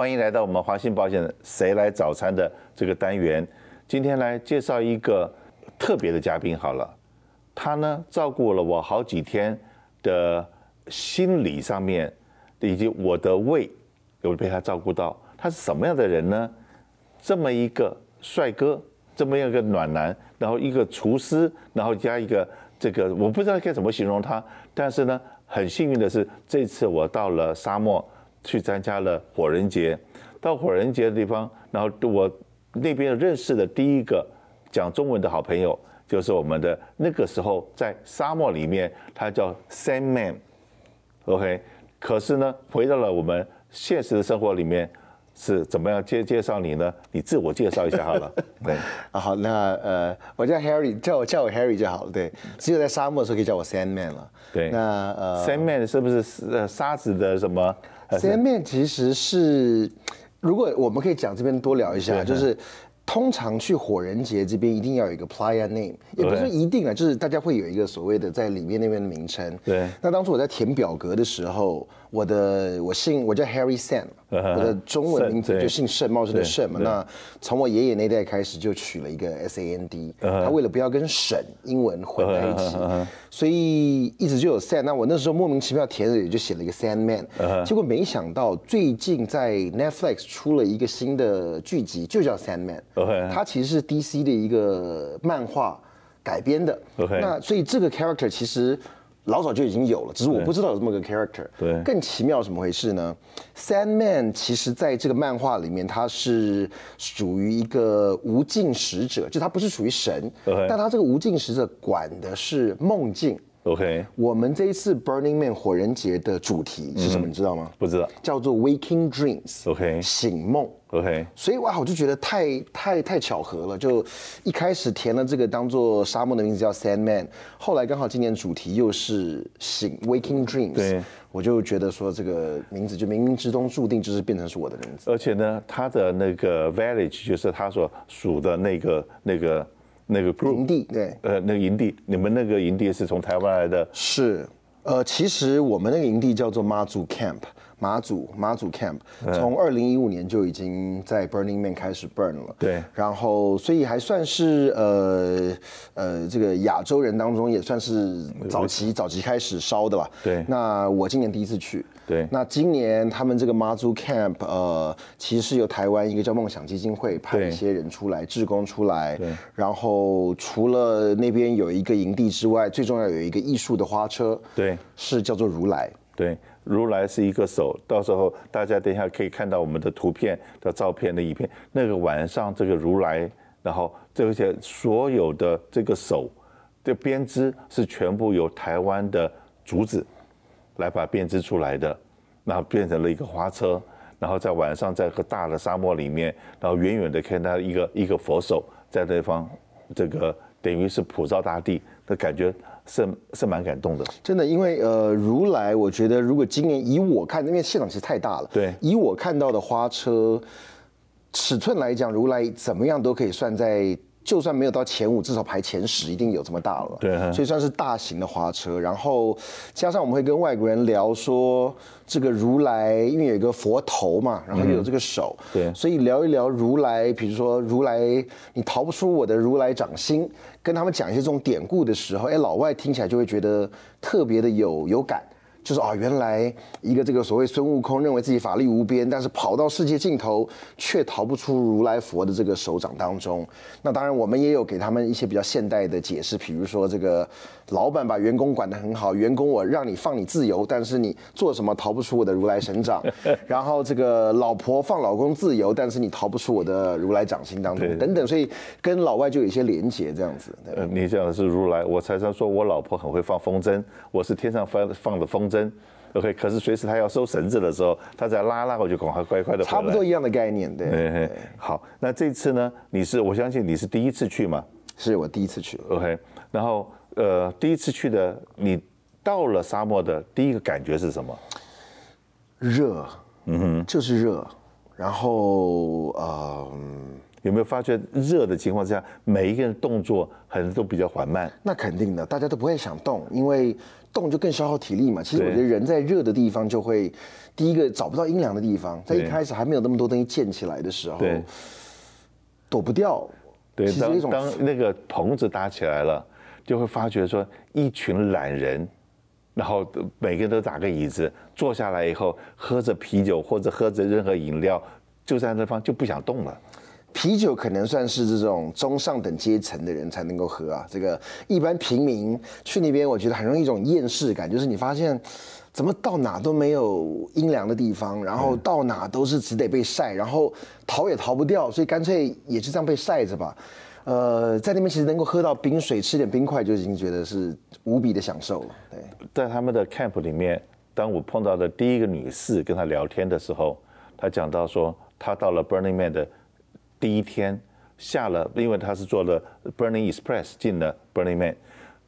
欢迎来到我们华信保险谁来早餐的这个单元。今天来介绍一个特别的嘉宾好了，他呢照顾了我好几天的心理上面，以及我的胃有被他照顾到。他是什么样的人呢？这么一个帅哥，这么一个暖男，然后一个厨师，然后加一个这个，我不知道该怎么形容他。但是呢，很幸运的是，这次我到了沙漠去参加了火人节。到火人节的地方，然后我那边认识的第一个讲中文的好朋友，就是我们的那个时候在沙漠里面，他叫 Sandman，OK。可是呢，回到了我们现实的生活里面。是怎么样介介绍你呢？你自我介绍一下好了。对啊，好，那呃，我叫 Harry，叫我叫我 Harry 就好了。对，只有在沙漠的时候可以叫我 Sandman 了。对，那呃，Sandman 是不是呃沙子的什么 Sandman 其实是，如果我们可以讲这边多聊一下，就是。通常去火人节这边一定要有一个 playa name，也不是一定啊，就是大家会有一个所谓的在里面那边的名称。对。那当初我在填表格的时候，我的我姓我叫 Harry Sam，我的中文名字就姓盛，茂盛的盛嘛。那从我爷爷那代开始就取了一个 S A N D，他为了不要跟沈英文混在一起，所以一直就有 Sam。那我那时候莫名其妙填的也就写了一个 Sandman，结果没想到最近在 Netflix 出了一个新的剧集，就叫 Sandman。它其实是 DC 的一个漫画改编的.那所以这个 character 其实老早就已经有了，只是我不知道有这么个 character。对，更奇妙怎么回事呢？Sandman 其实在这个漫画里面，他是属于一个无尽使者，就他不是属于神但他这个无尽使者管的是梦境。OK，我们这一次 Burning Man 火人节的主题是什么？你知道吗？不知道，叫做 Waking Dreams。OK，醒梦。OK，所以哇，我就觉得太太太巧合了。就一开始填了这个当做沙漠的名字叫 Sandman，后来刚好今年主题又是醒 Waking Dreams，对，我就觉得说这个名字就冥冥之中注定就是变成是我的名字。而且呢，他的那个 Village 就是他所属的那个那个。那个营地对，呃，那个营地，你们那个营地是从台湾来的？是，呃，其实我们那个营地叫做妈祖 Camp，妈祖妈祖 Camp，从二零一五年就已经在 Burning Man 开始 burn 了。对，然后所以还算是呃呃这个亚洲人当中也算是早期早期开始烧的吧。对，那我今年第一次去。对，那今年他们这个妈祖 camp，呃，其实是由台湾一个叫梦想基金会派一些人出来，志工出来。对。然后除了那边有一个营地之外，最重要有一个艺术的花车。对。是叫做如来。对，如来是一个手，到时候大家等一下可以看到我们的图片的照片的影片。那个晚上这个如来，然后这些所有的这个手的编织是全部由台湾的竹子。来把编织出来的，然后变成了一个花车，然后在晚上在个大的沙漠里面，然后远远的看到一个一个佛手在那方，这个等于是普照大地的感觉是是蛮感动的。真的，因为呃，如来，我觉得如果今年以我看，因为现场其实太大了，对，以我看到的花车尺寸来讲，如来怎么样都可以算在。就算没有到前五，至少排前十，一定有这么大了。对，所以算是大型的花车。然后加上我们会跟外国人聊说，这个如来因为有一个佛头嘛，然后又有这个手，对，所以聊一聊如来，比如说如来，你逃不出我的如来掌心，跟他们讲一些这种典故的时候，哎，老外听起来就会觉得特别的有有感。就是啊，原来一个这个所谓孙悟空认为自己法力无边，但是跑到世界尽头却逃不出如来佛的这个手掌当中。那当然，我们也有给他们一些比较现代的解释，比如说这个老板把员工管得很好，员工我让你放你自由，但是你做什么逃不出我的如来神掌。然后这个老婆放老公自由，但是你逃不出我的如来掌心当中，等等。所以跟老外就有一些连结这样子。呃，你讲的是如来，我常常说我老婆很会放风筝，我是天上放放的风。筝，OK，可是随时他要收绳子的时候，他在拉拉，我就赶快乖乖的。差不多一样的概念，对。对好，那这次呢？你是我相信你是第一次去嘛？是我第一次去，OK。然后呃，第一次去的，你到了沙漠的第一个感觉是什么？热，嗯哼，就是热。然后呃。有没有发觉热的情况之下，每一个人动作好像都比较缓慢？那肯定的，大家都不会想动，因为动就更消耗体力嘛。其实我觉得人在热的地方就会，第一个找不到阴凉的地方，在一开始还没有那么多东西建起来的时候，对，躲不掉。对，当当那个棚子搭起来了，就会发觉说一群懒人，然后每个人都打个椅子坐下来以后，喝着啤酒或者喝着任何饮料，就在那方就不想动了。啤酒可能算是这种中上等阶层的人才能够喝啊，这个一般平民去那边，我觉得很容易一种厌世感，就是你发现怎么到哪都没有阴凉的地方，然后到哪都是只得被晒，然后逃也逃不掉，所以干脆也是这样被晒着吧。呃，在那边其实能够喝到冰水，吃点冰块就已经觉得是无比的享受了。对，在他们的 camp 里面，当我碰到的第一个女士跟她聊天的时候，她讲到说，她到了 Burning Man 的。第一天下了，因为她是坐了 Burning Express 进了 Burning Man，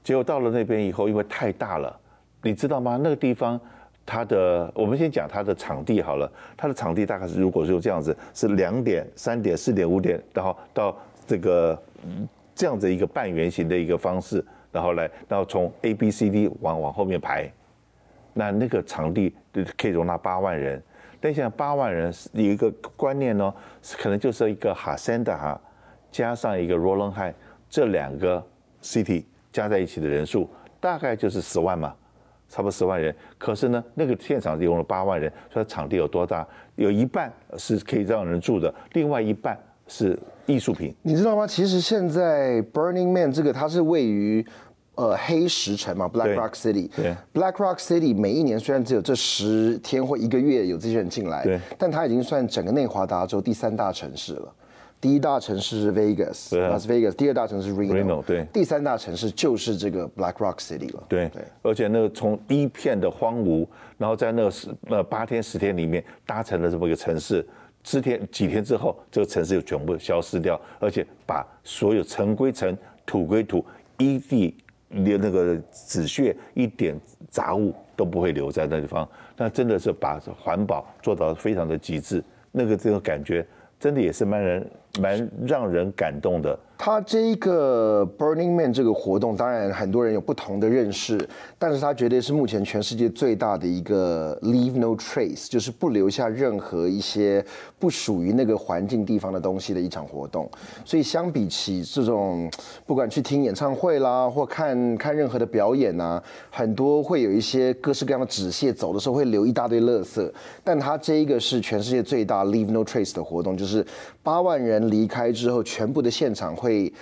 结果到了那边以后，因为太大了，你知道吗？那个地方，它的我们先讲它的场地好了，它的场地大概是如果是这样子，是两点、三点、四点、五点，然后到这个这样子一个半圆形的一个方式，然后来，然后从 A B C D 往往后面排，那那个场地可以容纳八万人。但现在八万人有一个观念呢，可能就是一个哈森的哈，加上一个罗伦海这两个 city 加在一起的人数，大概就是十万嘛，差不多十万人。可是呢，那个现场用了八万人，所以场地有多大？有一半是可以让人住的，另外一半是艺术品。你知道吗？其实现在 Burning Man 这个它是位于。呃，黑石城嘛，Black Rock City。对，Black Rock City 每一年虽然只有这十天或一个月有这些人进来，对，但它已经算整个内华达州第三大城市了。第一大城市是 Vegas，Las Vegas。第二大城市是 Reno，对。第三大城市就是这个 Black Rock City 了。对，对。而且那个从一片的荒芜，然后在那个十呃八天十天里面搭成了这么一个城市，十天几天之后，这个城市就全部消失掉，而且把所有尘归尘，土归土，一地。连那个纸屑一点杂物都不会留在那地方，那真的是把环保做到非常的极致，那个这个感觉真的也是蛮人蛮让人感动的。他这一个 Burning Man 这个活动，当然很多人有不同的认识，但是他绝对是目前全世界最大的一个 Leave No Trace，就是不留下任何一些不属于那个环境地方的东西的一场活动。所以相比起这种，不管去听演唱会啦，或看看任何的表演啊，很多会有一些各式各样的纸屑，走的时候会留一大堆垃圾。但他这一个是全世界最大 Leave No Trace 的活动，就是八万人离开之后，全部的现场会。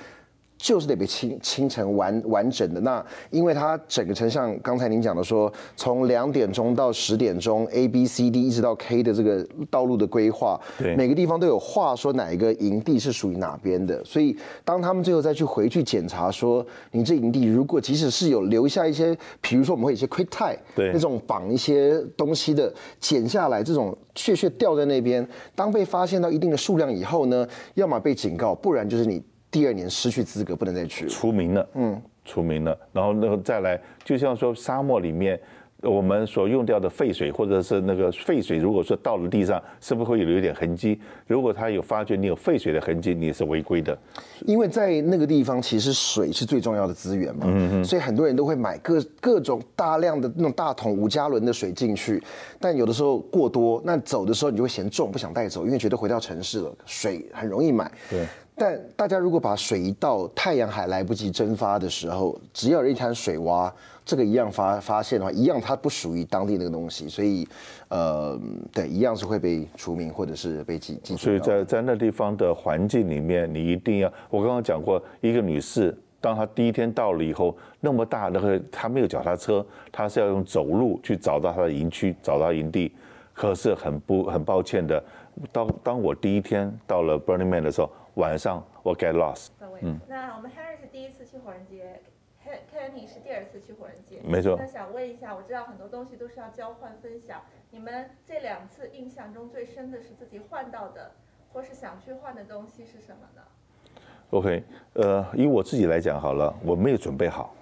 会就是得被清清成完完整的。那因为它整个成像刚才您讲的说，从两点钟到十点钟，A B C D 一直到 K 的这个道路的规划，对，每个地方都有话说哪一个营地是属于哪边的。所以当他们最后再去回去检查说，你这营地如果即使是有留下一些，比如说我们会有一些 quick tie，对，那种绑一些东西的，剪下来这种屑屑掉在那边，当被发现到一定的数量以后呢，要么被警告，不然就是你。第二年失去资格，不能再去了，除名了。嗯，除名了。然后那个再来，就像说沙漠里面我们所用掉的废水，或者是那个废水，如果说到了地上，是不是会有一点痕迹？如果他有发觉你有废水的痕迹，你也是违规的。因为在那个地方，其实水是最重要的资源嘛。嗯嗯。所以很多人都会买各各种大量的那种大桶五加仑的水进去，但有的时候过多，那走的时候你就会嫌重，不想带走，因为觉得回到城市了，水很容易买。对。但大家如果把水一倒，太阳还来不及蒸发的时候，只要一滩水洼，这个一样发发现的话，一样它不属于当地那个东西，所以，呃，对，一样是会被除名或者是被记记。所以在在那地方的环境里面，你一定要，我刚刚讲过，一个女士，当她第一天到了以后，那么大那个她没有脚踏车，她是要用走路去找到她的营区，找到营地，可是很不很抱歉的，当当我第一天到了 Burning Man 的时候。晚上我 get lost。嗯，那我们 Harry 是第一次去火人节，Kenny 是第二次去火人节。没错。那想问一下，我知道很多东西都是要交换分享，你们这两次印象中最深的是自己换到的，或是想去换的东西是什么呢？OK，呃，以我自己来讲好了，我没有准备好，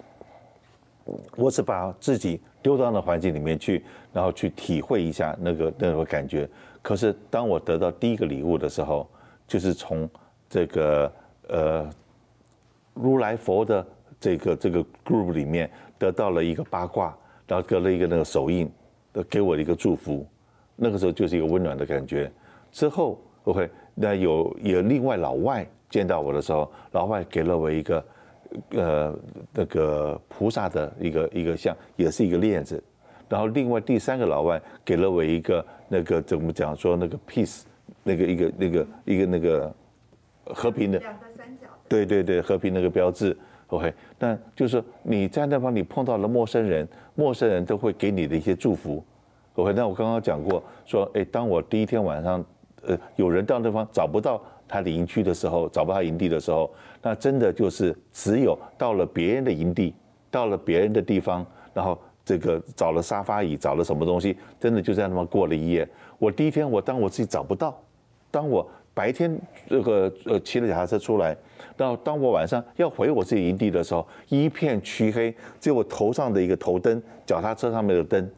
我只把自己丢到那环境里面去，然后去体会一下那个那个感觉。可是当我得到第一个礼物的时候，就是从这个呃，如来佛的这个这个 group 里面得到了一个八卦，然后隔了一个那个手印，给我一个祝福，那个时候就是一个温暖的感觉。之后，OK，那有有另外老外见到我的时候，老外给了我一个，呃，那个菩萨的一个一个像，也是一个链子。然后另外第三个老外给了我一个那个怎么讲说那个 peace，那个一个那个一个那个和平的，两个三角，对对对，和平那个标志。OK，那就是说你在那方你碰到了陌生人，陌生人都会给你的一些祝福。OK，那我刚刚讲过说，哎，当我第一天晚上，呃，有人到那方找不到他的营区的时候，找不到营地的时候，那真的就是只有到了别人的营地，到了别人的地方，然后这个找了沙发椅，找了什么东西，真的就在那么过了一夜。我第一天我当我自己找不到，当我白天这个呃骑着脚踏车出来。到当我晚上要回我自己营地的时候，一片黢黑，只有我头上的一个头灯，脚踏车上面的灯，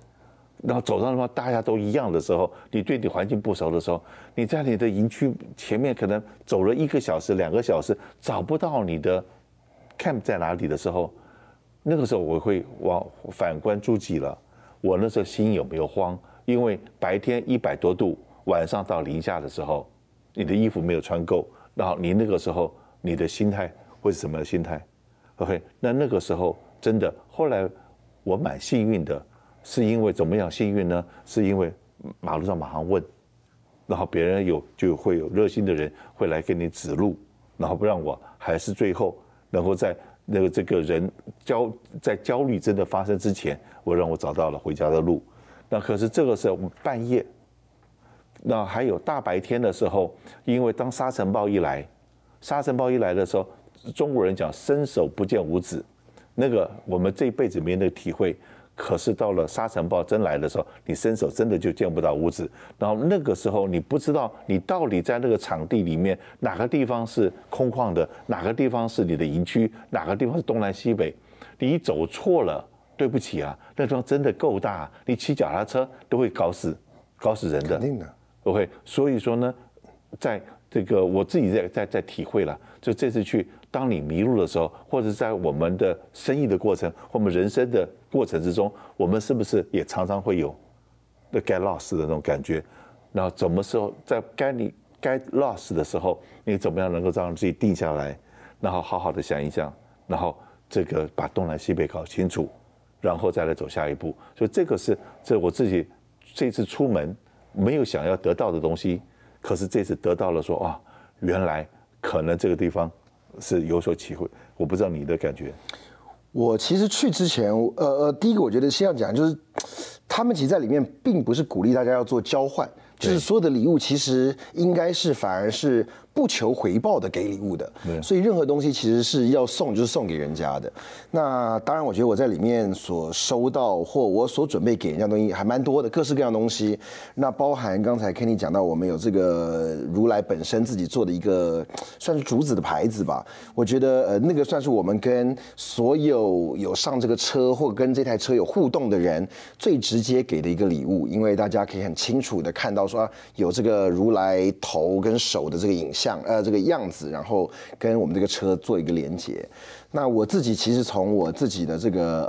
然后走上的话大家都一样的时候，你对你环境不熟的时候，你在你的营区前面可能走了一个小时、两个小时，找不到你的 camp 在哪里的时候，那个时候我会往反观诸己了。我那时候心有没有慌？因为白天一百多度，晚上到零下的时候，你的衣服没有穿够，然后你那个时候。你的心态会是什么心态？OK，那那个时候真的，后来我蛮幸运的，是因为怎么样幸运呢？是因为马路上马上问，然后别人有就会有热心的人会来给你指路，然后不让我还是最后能够在那个这个人焦在焦虑真的发生之前，我让我找到了回家的路。那可是这个时候半夜，那还有大白天的时候，因为当沙尘暴一来。沙尘暴一来的时候，中国人讲伸手不见五指，那个我们这一辈子没那个体会。可是到了沙尘暴真来的时候，你伸手真的就见不到五指。然后那个时候你不知道你到底在那个场地里面哪个地方是空旷的，哪个地方是你的营区，哪个地方是东南西北。你走错了，对不起啊，那地方真的够大，你骑脚踏车都会搞死，搞死人的。肯定的。OK，所以说呢，在。这个我自己在在在体会了，就这次去，当你迷路的时候，或者在我们的生意的过程，或我们人生的过程之中，我们是不是也常常会有那 get lost 的那种感觉？然后什么时候在该你该 lost 的时候，你怎么样能够让自己定下来，然后好好的想一想，然后这个把东南西北搞清楚，然后再来走下一步。所以这个是这我自己这次出门没有想要得到的东西。可是这次得到了说啊，原来可能这个地方是有所体会，我不知道你的感觉。我其实去之前，呃呃，第一个我觉得先要讲就是，他们其实在里面并不是鼓励大家要做交换，就是所有的礼物其实应该是反而是。不求回报的给礼物的，所以任何东西其实是要送就是送给人家的。那当然，我觉得我在里面所收到或我所准备给人家东西还蛮多的，各式各样东西。那包含刚才 Kenny 讲到，我们有这个如来本身自己做的一个算是竹子的牌子吧。我觉得呃那个算是我们跟所有有上这个车或跟这台车有互动的人最直接给的一个礼物，因为大家可以很清楚的看到说有这个如来头跟手的这个影像。像呃这个样子，然后跟我们这个车做一个连接。那我自己其实从我自己的这个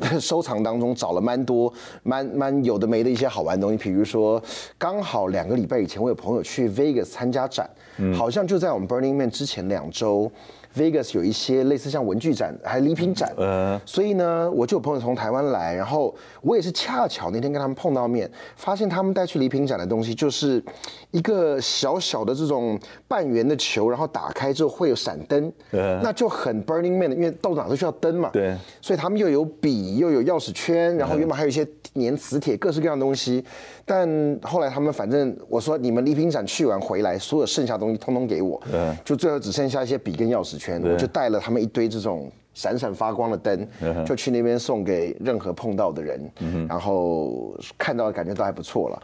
呃 收藏当中找了蛮多蛮蛮有的没的一些好玩的东西，比如说刚好两个礼拜以前我有朋友去 Vegas 参加展，嗯、好像就在我们 Burning Man 之前两周。Vegas 有一些类似像文具展，还礼品展，呃，所以呢，我就有朋友从台湾来，然后我也是恰巧那天跟他们碰到面，发现他们带去礼品展的东西就是一个小小的这种半圆的球，然后打开之后会有闪灯，呃，那就很 Burning Man 的，因为到哪都需要灯嘛，对，所以他们又有笔，又有钥匙圈，然后原本还有一些粘磁铁，各式各样的东西，但后来他们反正我说你们礼品展去完回来，所有剩下的东西通通给我，嗯，就最后只剩下一些笔跟钥匙圈。我就带了他们一堆这种闪闪发光的灯，就去那边送给任何碰到的人，嗯然后看到的感觉都还不错了。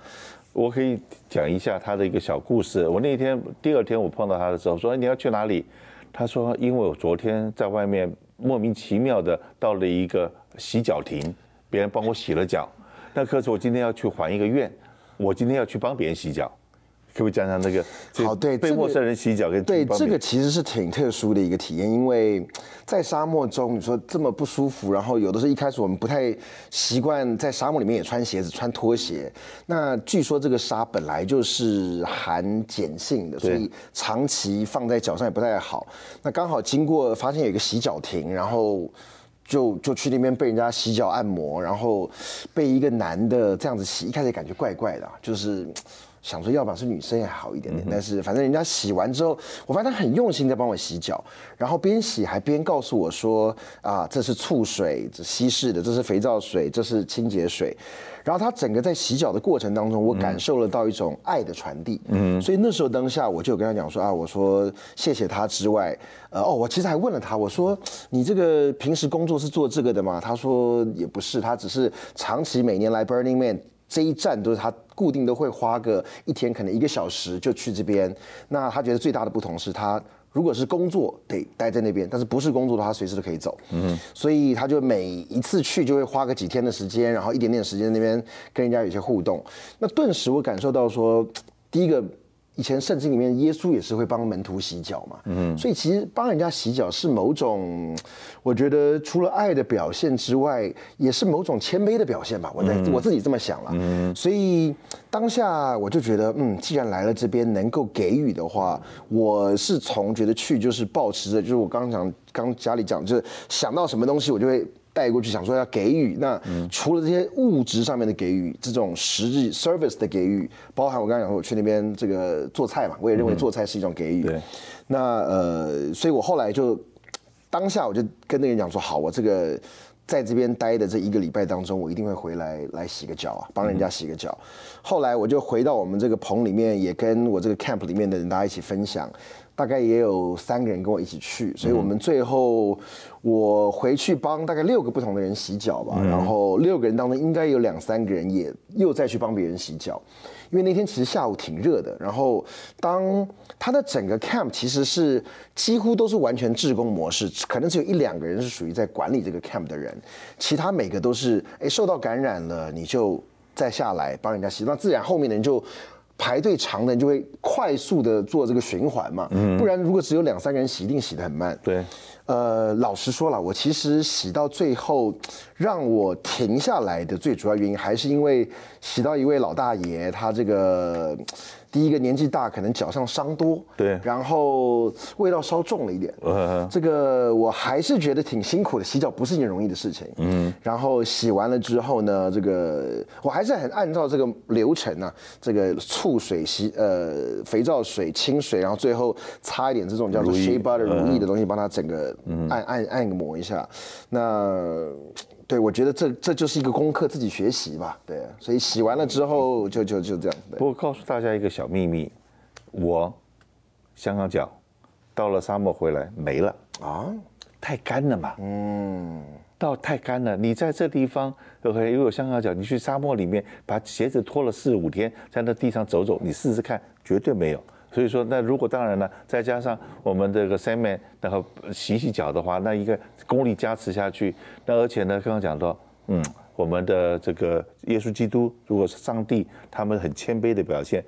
我可以讲一下他的一个小故事。我那天第二天我碰到他的时候，说：“你要去哪里？”他说：“因为我昨天在外面莫名其妙的到了一个洗脚亭，别人帮我洗了脚，那可是我今天要去还一个愿，我今天要去帮别人洗脚。”可不可以讲讲那个？好，对，被陌生人洗脚跟对这个其实是挺特殊的一个体验，因为 在沙漠中，你说这么不舒服，然后有的时候一开始我们不太习惯在沙漠里面也穿鞋子、穿拖鞋。那据说这个沙本来就是含碱性的，所以长期放在脚上也不太好。那刚好经过发现有一个洗脚亭，然后就就去那边被人家洗脚按摩，然后被一个男的这样子洗，一开始感觉怪怪的，就是。想说，要不然是女生也好一点点，但是反正人家洗完之后，我发现他很用心在帮我洗脚，然后边洗还边告诉我说啊，这是醋水，这稀释的，这是肥皂水，这是清洁水。然后他整个在洗脚的过程当中，我感受了到一种爱的传递。嗯，所以那时候当下我就有跟他讲说啊，我说谢谢他之外，呃哦，我其实还问了他，我说你这个平时工作是做这个的吗？他说也不是，他只是长期每年来 Burning Man。这一站都是他固定都会花个一天，可能一个小时就去这边。那他觉得最大的不同是他如果是工作得待在那边，但是不是工作的话，随时都可以走。嗯，所以他就每一次去就会花个几天的时间，然后一点点时间那边跟人家有些互动。那顿时我感受到说，第一个。以前圣经里面，耶稣也是会帮门徒洗脚嘛，嗯，所以其实帮人家洗脚是某种，我觉得除了爱的表现之外，也是某种谦卑的表现吧。我在我自己这么想了，嗯，所以当下我就觉得，嗯，既然来了这边能够给予的话，我是从觉得去就是保持着，就是我刚刚讲，刚家里讲，就是想到什么东西我就会。带过去想说要给予，那除了这些物质上面的给予，这种实际 service 的给予，包含我刚才讲说我去那边这个做菜嘛，我也认为做菜是一种给予。对，那呃，所以我后来就当下我就跟那个人讲说，好，我这个在这边待的这一个礼拜当中，我一定会回来来洗个脚啊，帮人家洗个脚。后来我就回到我们这个棚里面，也跟我这个 camp 里面的人大家一起分享。大概也有三个人跟我一起去，所以我们最后我回去帮大概六个不同的人洗脚吧，然后六个人当中应该有两三个人也又再去帮别人洗脚，因为那天其实下午挺热的，然后当他的整个 camp 其实是几乎都是完全志工模式，可能只有一两个人是属于在管理这个 camp 的人，其他每个都是哎受到感染了你就再下来帮人家洗，那自然后面的人就。排队长的人就会快速的做这个循环嘛，不然如果只有两三个人洗，一定洗得很慢。对，呃，老实说了，我其实洗到最后让我停下来的最主要原因，还是因为洗到一位老大爷，他这个。第一个年纪大，可能脚上伤多，对，然后味道稍重了一点，嗯，这个我还是觉得挺辛苦的，洗脚不是一件容易的事情，嗯，然后洗完了之后呢，这个我还是很按照这个流程啊，这个醋水洗，呃，肥皂水、清水，然后最后擦一点这种叫做 shea butter 乳液的东西，帮它整个按按按摩一下，那。对，我觉得这这就是一个功课，自己学习吧。对，所以洗完了之后就就就这样。不过告诉大家一个小秘密，我香港脚到了沙漠回来没了啊，太干了嘛。嗯，到太干了。你在这地方，OK，因为有香港脚，你去沙漠里面把鞋子脱了四五天，在那地上走走，你试试看，绝对没有。所以说，那如果当然了，再加上我们这个 Sandman，然后洗洗脚的话，那一个功力加持下去，那而且呢，刚刚讲到，嗯，我们的这个耶稣基督，如果是上帝，他们很谦卑的表现，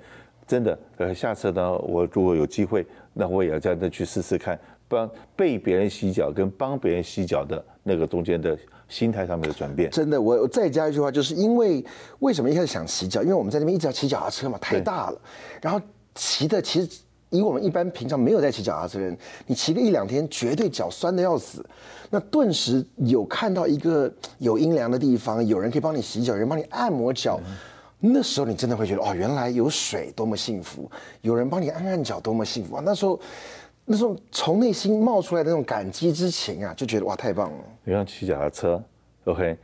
真的，呃，下次呢，我如果有机会，那我也要这样的去试试看，帮被别人洗脚跟帮别人洗脚的那个中间的心态上面的转变。真的，我我再加一句话，就是因为为什么一开始想洗脚？因为我们在那边一直要骑脚踏车嘛，太大了，然后。骑的其实以我们一般平常没有在骑脚踏车的人，你骑个一两天，绝对脚酸的要死。那顿时有看到一个有阴凉的地方，有人可以帮你洗脚，有人帮你按摩脚，那时候你真的会觉得哦，原来有水多么幸福，有人帮你按按脚多么幸福啊！那时候，那时候从内心冒出来的那种感激之情啊，就觉得哇，太棒了。你像骑脚踏车，OK，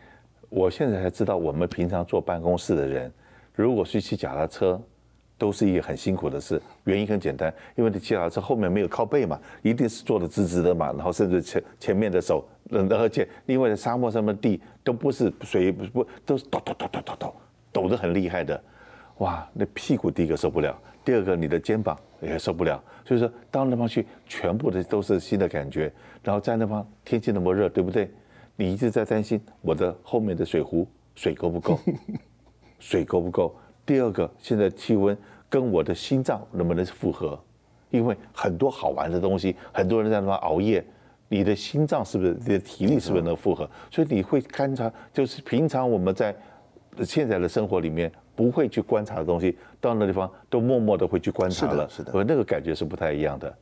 我现在才知道，我们平常坐办公室的人，如果是骑脚踏车。都是一个很辛苦的事，原因很简单，因为你骑脚踏车后面没有靠背嘛，一定是坐的直直的嘛，然后甚至前前面的手，而且因为沙漠上面地都不是水不不都是抖抖抖抖抖抖抖得很厉害的，哇，那屁股第一个受不了，第二个你的肩膀也受不了，所以说到那方去全部的都是新的感觉，然后在那方天气那么热，对不对？你一直在担心我的后面的水壶水够不够，水够不够？第二个，现在气温跟我的心脏能不能符合？因为很多好玩的东西，很多人在那边熬夜，你的心脏是不是？你的体力是不是能符合？所以你会观察，就是平常我们在现在的生活里面不会去观察的东西，到那地方都默默的会去观察了，是的，是的，而那个感觉是不太一样的。